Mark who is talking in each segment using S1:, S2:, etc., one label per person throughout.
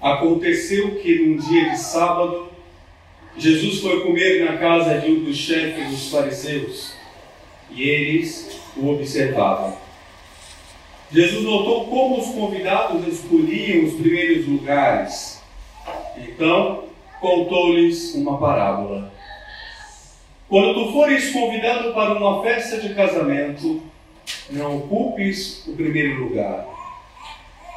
S1: aconteceu que num dia de sábado, Jesus foi comer na casa de um dos chefes dos fariseus e eles o observavam. Jesus notou como os convidados escolhiam os primeiros lugares. Então, contou-lhes uma parábola. Quando tu fores convidado para uma festa de casamento, não ocupes o primeiro lugar.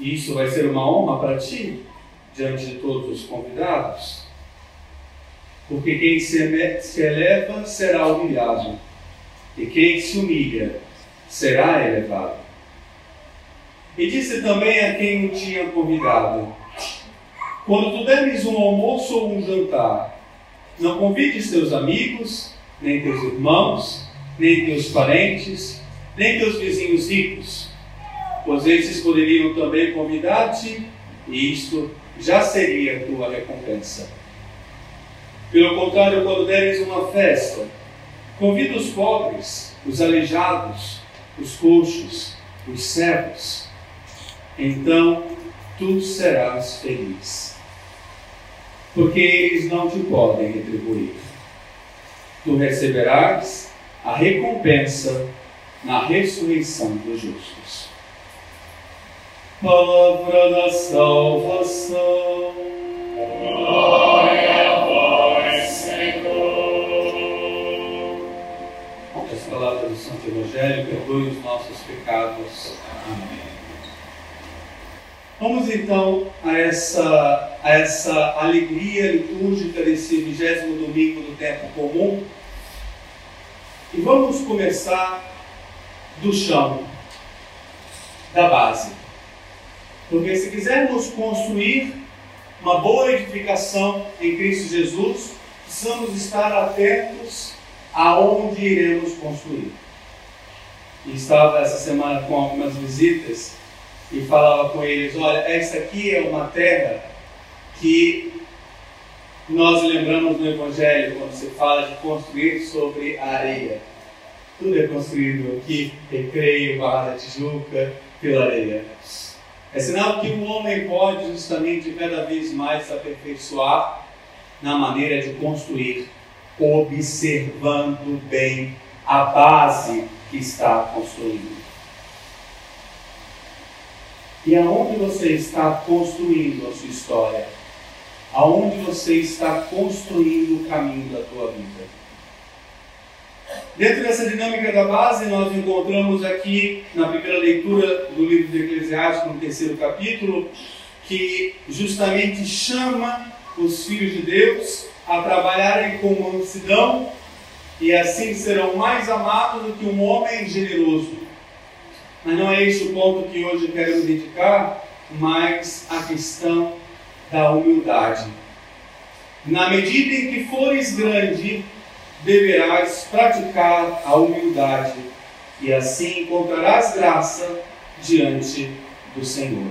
S1: E isso vai ser uma honra para ti, diante de todos os convidados. Porque quem se eleva será humilhado, e quem se humilha será elevado. E disse também a quem o tinha convidado: Quando tu deres um almoço ou um jantar, não convides teus amigos, nem teus irmãos, nem teus parentes, nem teus vizinhos ricos, esses poderiam também convidar-te, e isto já seria a tua recompensa. Pelo contrário, quando deres uma festa, convida os pobres, os aleijados, os coxos, os cegos. Então tu serás feliz, porque eles não te podem retribuir. Tu receberás a recompensa na ressurreição dos justos. Palavra da salvação.
S2: Glória a vós, Senhor.
S1: As palavras do Santo Evangelho perdoe os nossos pecados. Amém. Vamos então a essa, a essa alegria litúrgica desse vigésimo domingo do tempo comum. E vamos começar do chão, da base. Porque se quisermos construir uma boa edificação em Cristo Jesus, precisamos estar atentos aonde iremos construir. E estava essa semana com algumas visitas e falava com eles: olha, essa aqui é uma terra que nós lembramos no Evangelho quando se fala de construir sobre a areia. Tudo é construído aqui, Recreio, Barra da Tijuca, pela areia. É sinal que o homem pode justamente cada vez mais se aperfeiçoar na maneira de construir, observando bem a base que está construindo. E aonde você está construindo a sua história? Aonde você está construindo o caminho da tua vida? Dentro dessa dinâmica da base, nós encontramos aqui na primeira leitura do livro de Eclesiastes, no terceiro capítulo, que justamente chama os filhos de Deus a trabalharem com mansidão e assim serão mais amados do que um homem generoso. Mas não é esse o ponto que hoje quero me dedicar, mas a questão da humildade. Na medida em que fores grande, deverás praticar a humildade, e assim encontrarás graça diante do Senhor.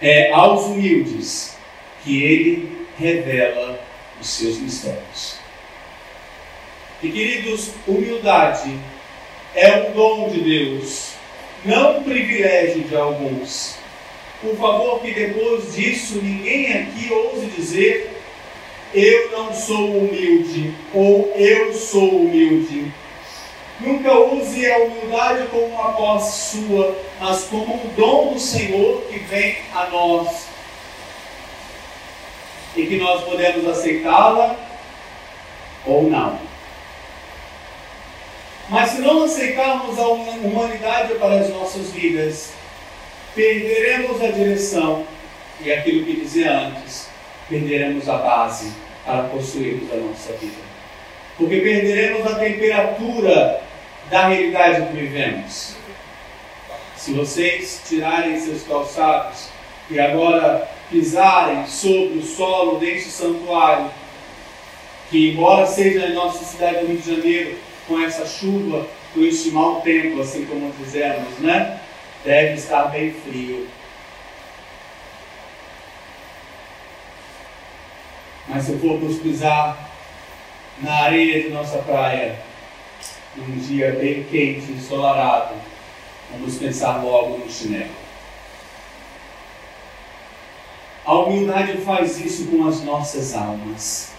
S1: É aos humildes que ele revela os seus mistérios. E queridos, humildade é um dom de Deus, não um privilégio de alguns. Por favor, que depois disso ninguém aqui ouse dizer eu não sou humilde ou eu sou humilde. Nunca use a humildade como uma posse sua, mas como um dom do Senhor que vem a nós. E que nós podemos aceitá-la ou não. Mas se não aceitarmos a humanidade para as nossas vidas, perderemos a direção e aquilo que dizia antes, perderemos a base para possuirmos a nossa vida. Porque perderemos a temperatura da realidade que vivemos. Se vocês tirarem seus calçados e agora pisarem sobre o solo deste santuário, que embora seja em nossa cidade do Rio de Janeiro, com essa chuva, com este mau tempo, assim como dizemos, né? Deve estar bem frio. Mas se formos pisar na areia de nossa praia, num dia bem quente, ensolarado, vamos pensar logo no chinelo. A humildade faz isso com as nossas almas.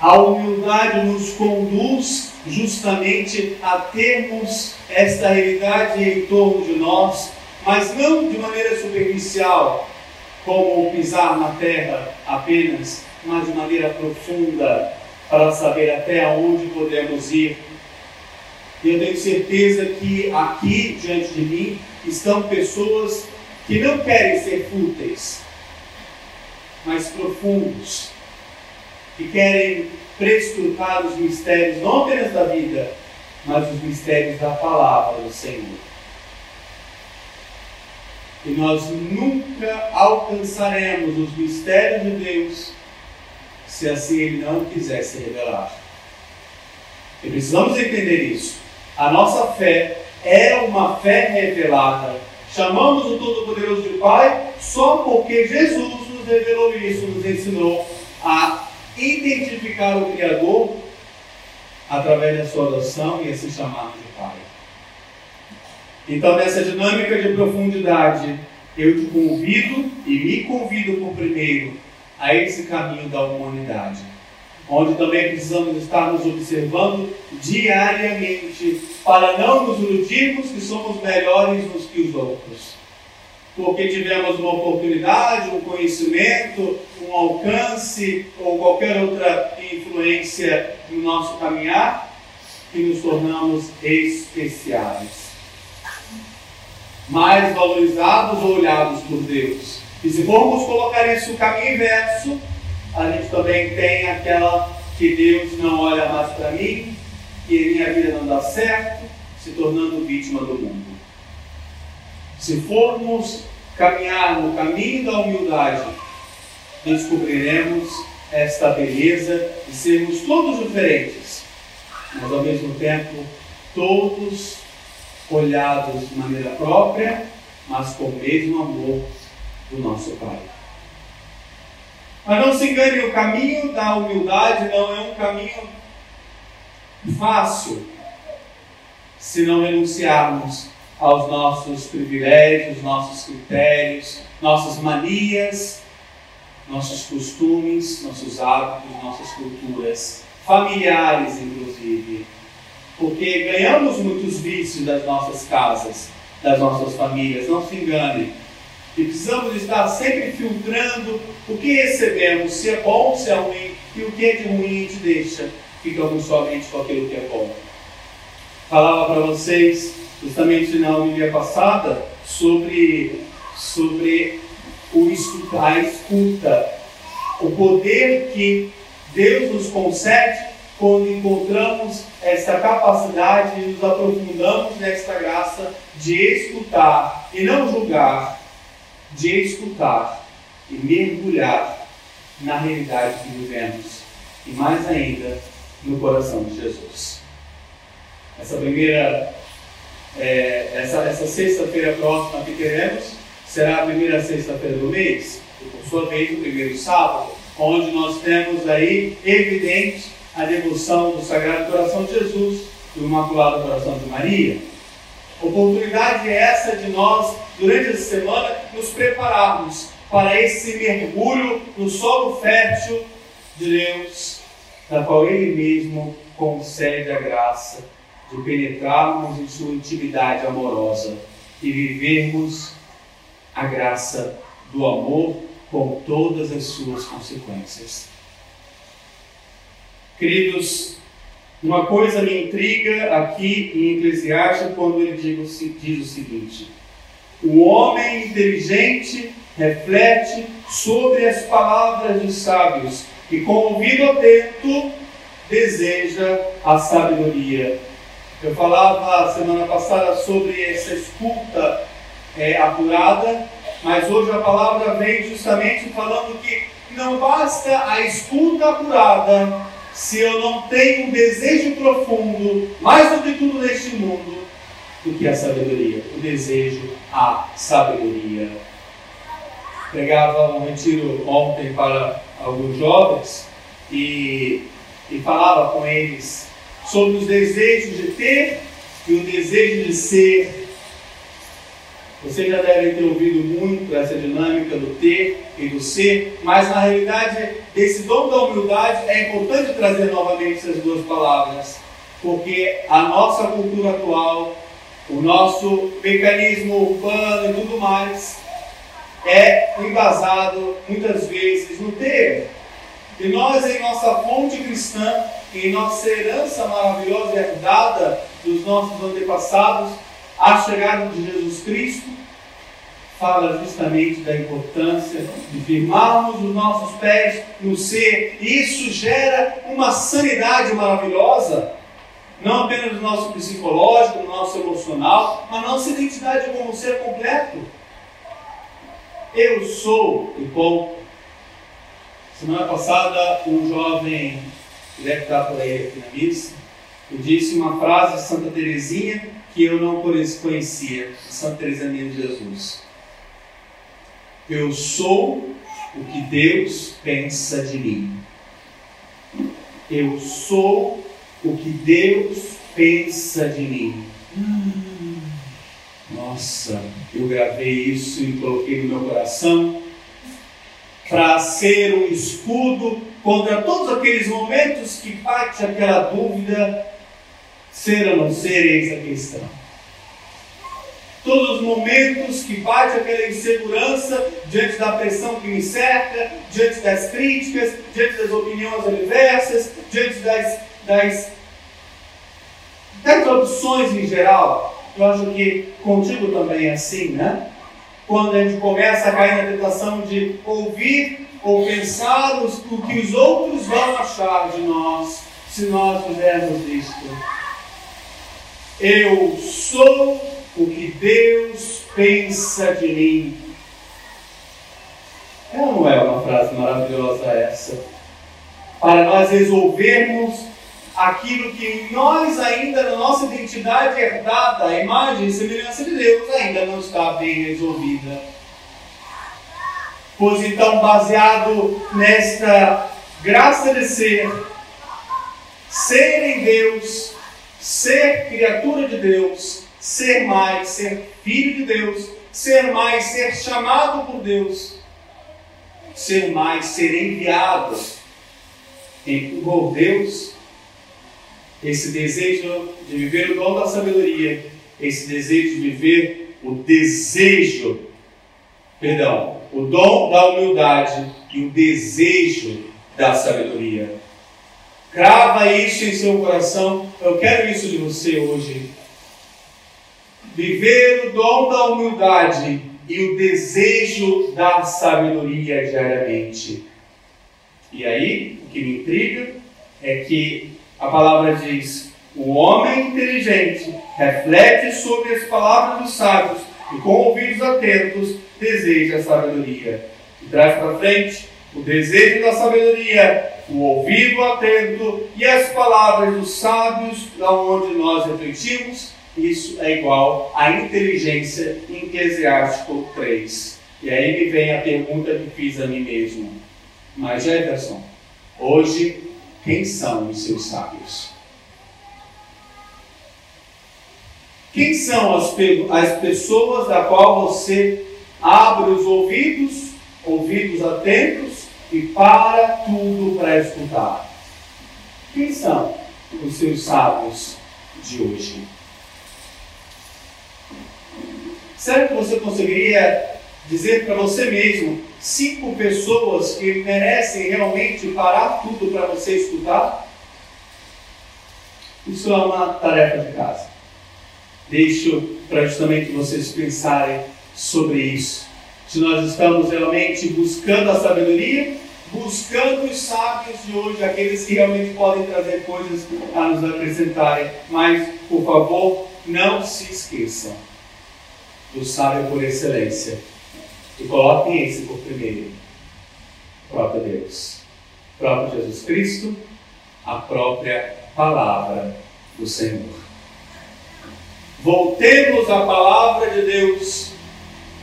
S1: A humildade nos conduz justamente a termos esta realidade em torno de nós, mas não de maneira superficial, como pisar na terra apenas, mas de maneira profunda, para saber até onde podemos ir. E eu tenho certeza que aqui diante de mim estão pessoas que não querem ser fúteis, mas profundos, que querem prescrutar os mistérios, não apenas da vida, mas os mistérios da palavra do Senhor. E nós nunca alcançaremos os mistérios de Deus se assim Ele não quiser se revelar. E precisamos entender isso. A nossa fé é uma fé revelada Chamamos o Todo-Poderoso de Pai só porque Jesus nos revelou isso, nos ensinou a identificar o Criador através da sua adoção e a se chamar de Pai. Então, nessa dinâmica de profundidade, eu te convido e me convido por primeiro a esse caminho da humanidade onde também precisamos estar nos observando diariamente, para não nos iludirmos que somos melhores uns que os outros. Porque tivemos uma oportunidade, um conhecimento, um alcance ou qualquer outra influência no nosso caminhar, que nos tornamos especiais. Mais valorizados ou olhados por Deus. E se formos colocar isso no caminho inverso, a gente também tem aquela que Deus não olha mais para mim, que minha vida não dá certo, se tornando vítima do mundo. Se formos caminhar no caminho da humildade, descobriremos esta beleza de sermos todos diferentes, mas ao mesmo tempo todos olhados de maneira própria, mas com o mesmo amor do nosso Pai. Mas não se engane, o caminho da humildade não é um caminho fácil se não renunciarmos aos nossos privilégios, nossos critérios, nossas manias, nossos costumes, nossos hábitos, nossas culturas, familiares inclusive. Porque ganhamos muitos vícios das nossas casas, das nossas famílias, não se enganem e precisamos estar sempre filtrando o que recebemos, se é bom, se é ruim, e o que é de ruim a gente deixa. Ficamos somente com aquilo que é bom. Falava para vocês, justamente na homilia passada, sobre, sobre o escutar, a escuta, o poder que Deus nos concede quando encontramos essa capacidade e nos aprofundamos nesta graça de escutar e não julgar, de escutar e mergulhar na realidade que vivemos e mais ainda no coração de Jesus. Essa primeira, é, essa, essa sexta-feira próxima que teremos será a primeira sexta-feira do mês e por sua vez o primeiro sábado, onde nós temos aí evidente a devoção do Sagrado Coração de Jesus e do Imaculado Coração de Maria. Oportunidade é essa de nós, durante essa semana, nos prepararmos para esse mergulho no solo fértil de Deus, da qual Ele mesmo concede a graça de penetrarmos em sua intimidade amorosa e vivermos a graça do amor com todas as suas consequências. Queridos, uma coisa me intriga aqui em Eclesiastes quando ele diz, diz o seguinte: o homem inteligente reflete sobre as palavras dos sábios e com o ouvido atento deseja a sabedoria. Eu falava semana passada sobre essa escuta é, apurada, Mas hoje a palavra vem justamente falando que não basta a escuta apurada se eu não tenho um desejo profundo, mais do que tudo neste mundo, do que a sabedoria, o desejo à sabedoria. Pregava um retiro ontem para alguns jovens e, e falava com eles sobre os desejos de ter e o desejo de ser. Vocês já devem ter ouvido muito essa dinâmica do ter e do ser, mas na realidade, esse dom da humildade é importante trazer novamente essas duas palavras, porque a nossa cultura atual, o nosso mecanismo urbano e tudo mais, é embasado muitas vezes no ter. E nós, em nossa fonte cristã, em nossa herança maravilhosa herdada dos nossos antepassados, a chegada de Jesus Cristo, fala justamente da importância de firmarmos os nossos pés no ser. E isso gera uma sanidade maravilhosa, não apenas no nosso psicológico, no nosso emocional, mas nossa identidade como ser completo. Eu sou e ponto. Semana passada, um jovem que deve estar por aí aqui na missa, eu disse uma frase de Santa Teresinha que eu não conhecia, Santa Teresinha de Jesus. Eu sou o que Deus pensa de mim. Eu sou o que Deus pensa de mim. Nossa, eu gravei isso e coloquei no meu coração para ser um escudo contra todos aqueles momentos que bate aquela dúvida ser ou não ser eis a questão. Todos os momentos que bate aquela insegurança diante da pressão que me cerca, diante das críticas, diante das opiniões adversas, diante das, das, das opções em geral. Eu acho que contigo também é assim, né? Quando a gente começa a cair na tentação de ouvir ou pensar o que os outros vão achar de nós se nós fizermos isto. Eu sou o que Deus pensa de mim. Ou não é uma frase maravilhosa essa? Para nós resolvermos aquilo que nós ainda, na nossa identidade herdada, a imagem e semelhança de Deus, ainda não está bem resolvida. Pois então, baseado nesta graça de ser, ser em Deus, ser criatura de Deus, ser mais, ser filho de Deus, ser mais, ser chamado por Deus, ser mais, ser enviado por Deus, esse desejo de viver o dom da sabedoria, esse desejo de viver o desejo, perdão, o dom da humildade e o desejo da sabedoria. Grava isso em seu coração. Eu quero isso de você hoje. Viver o dom da humildade e o desejo da sabedoria diariamente. E aí, o que me intriga é que a palavra diz: o homem inteligente reflete sobre as palavras dos sábios e com ouvidos atentos deseja a sabedoria. E traz para frente o desejo da sabedoria o ouvido atento e as palavras dos sábios, da onde nós refletimos, isso é igual à inteligência em Eclesiástico 3. E aí me vem a pergunta que fiz a mim mesmo. Mas Jefferson, hoje, quem são os seus sábios? Quem são as, as pessoas da qual você abre os ouvidos, ouvidos atentos, e para tudo para escutar. Quem são os seus sábios de hoje? Será que você conseguiria dizer para você mesmo cinco pessoas que merecem realmente parar tudo para você escutar? Isso é uma tarefa de casa. Deixo para justamente vocês pensarem sobre isso se nós estamos realmente buscando a sabedoria, buscando os sábios de hoje, aqueles que realmente podem trazer coisas a nos acrescentarem. Mas, por favor, não se esqueçam do sábio por excelência, E coloquem esse por primeiro. O próprio Deus. O próprio Jesus Cristo, a própria palavra do Senhor. Voltemos à palavra de Deus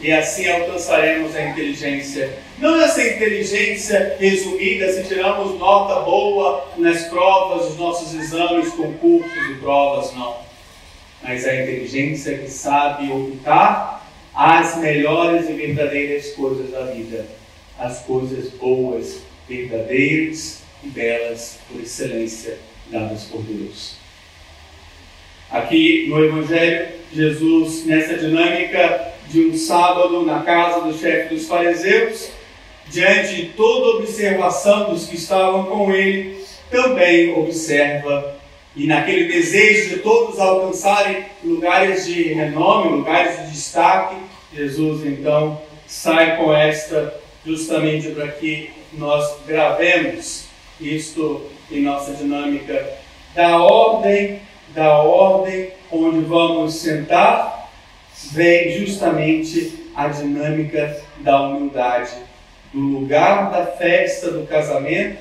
S1: e assim alcançaremos a inteligência. Não essa inteligência resumida se tiramos nota boa nas provas, nos nossos exames, concursos e provas, não. Mas a inteligência que sabe optar as melhores e verdadeiras coisas da vida, as coisas boas, verdadeiras e belas por excelência dadas por Deus. Aqui no Evangelho, Jesus, nessa dinâmica de um sábado na casa do chefe dos fariseus, diante de toda observação dos que estavam com ele, também observa. E naquele desejo de todos alcançarem lugares de renome, lugares de destaque, Jesus então sai com esta justamente para que nós gravemos isto em nossa dinâmica. Da ordem, da ordem onde vamos sentar, vem justamente a dinâmica da humildade. Do lugar da festa do casamento,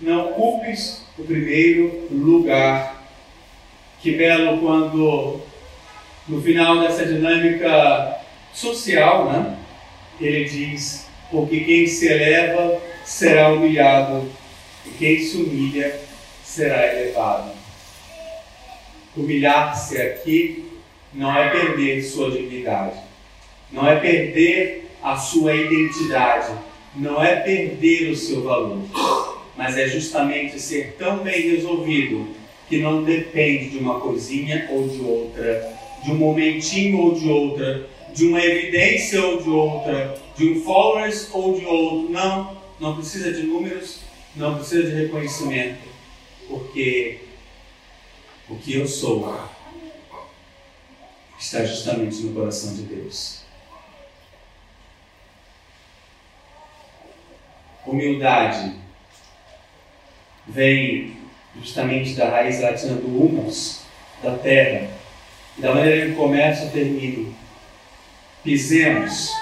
S1: não ocupes o primeiro lugar. Que belo quando, no final dessa dinâmica social, né, ele diz: Porque quem se eleva será humilhado, e quem se humilha será elevado. Humilhar-se aqui não é perder sua dignidade, não é perder a sua identidade, não é perder o seu valor, mas é justamente ser tão bem resolvido que não depende de uma coisinha ou de outra, de um momentinho ou de outra, de uma evidência ou de outra, de um followers ou de outro. Não, não precisa de números, não precisa de reconhecimento, porque o que eu sou está justamente no coração de Deus. Humildade vem justamente da raiz latina do humus, da terra, e da maneira que começa termina. Pisemos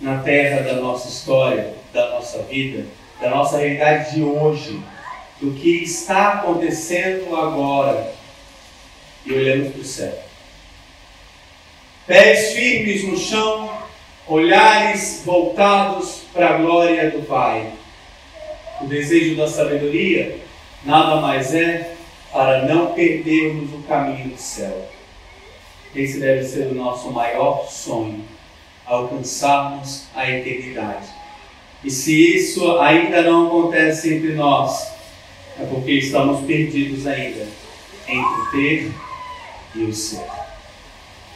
S1: na terra da nossa história, da nossa vida, da nossa realidade de hoje, do que está acontecendo agora, e olhamos para o céu. Pés firmes no chão, olhares voltados para a glória do Pai. O desejo da sabedoria nada mais é para não perdermos o caminho do céu. Esse deve ser o nosso maior sonho, alcançarmos a eternidade. E se isso ainda não acontece entre nós, é porque estamos perdidos ainda entre o ter e o ser.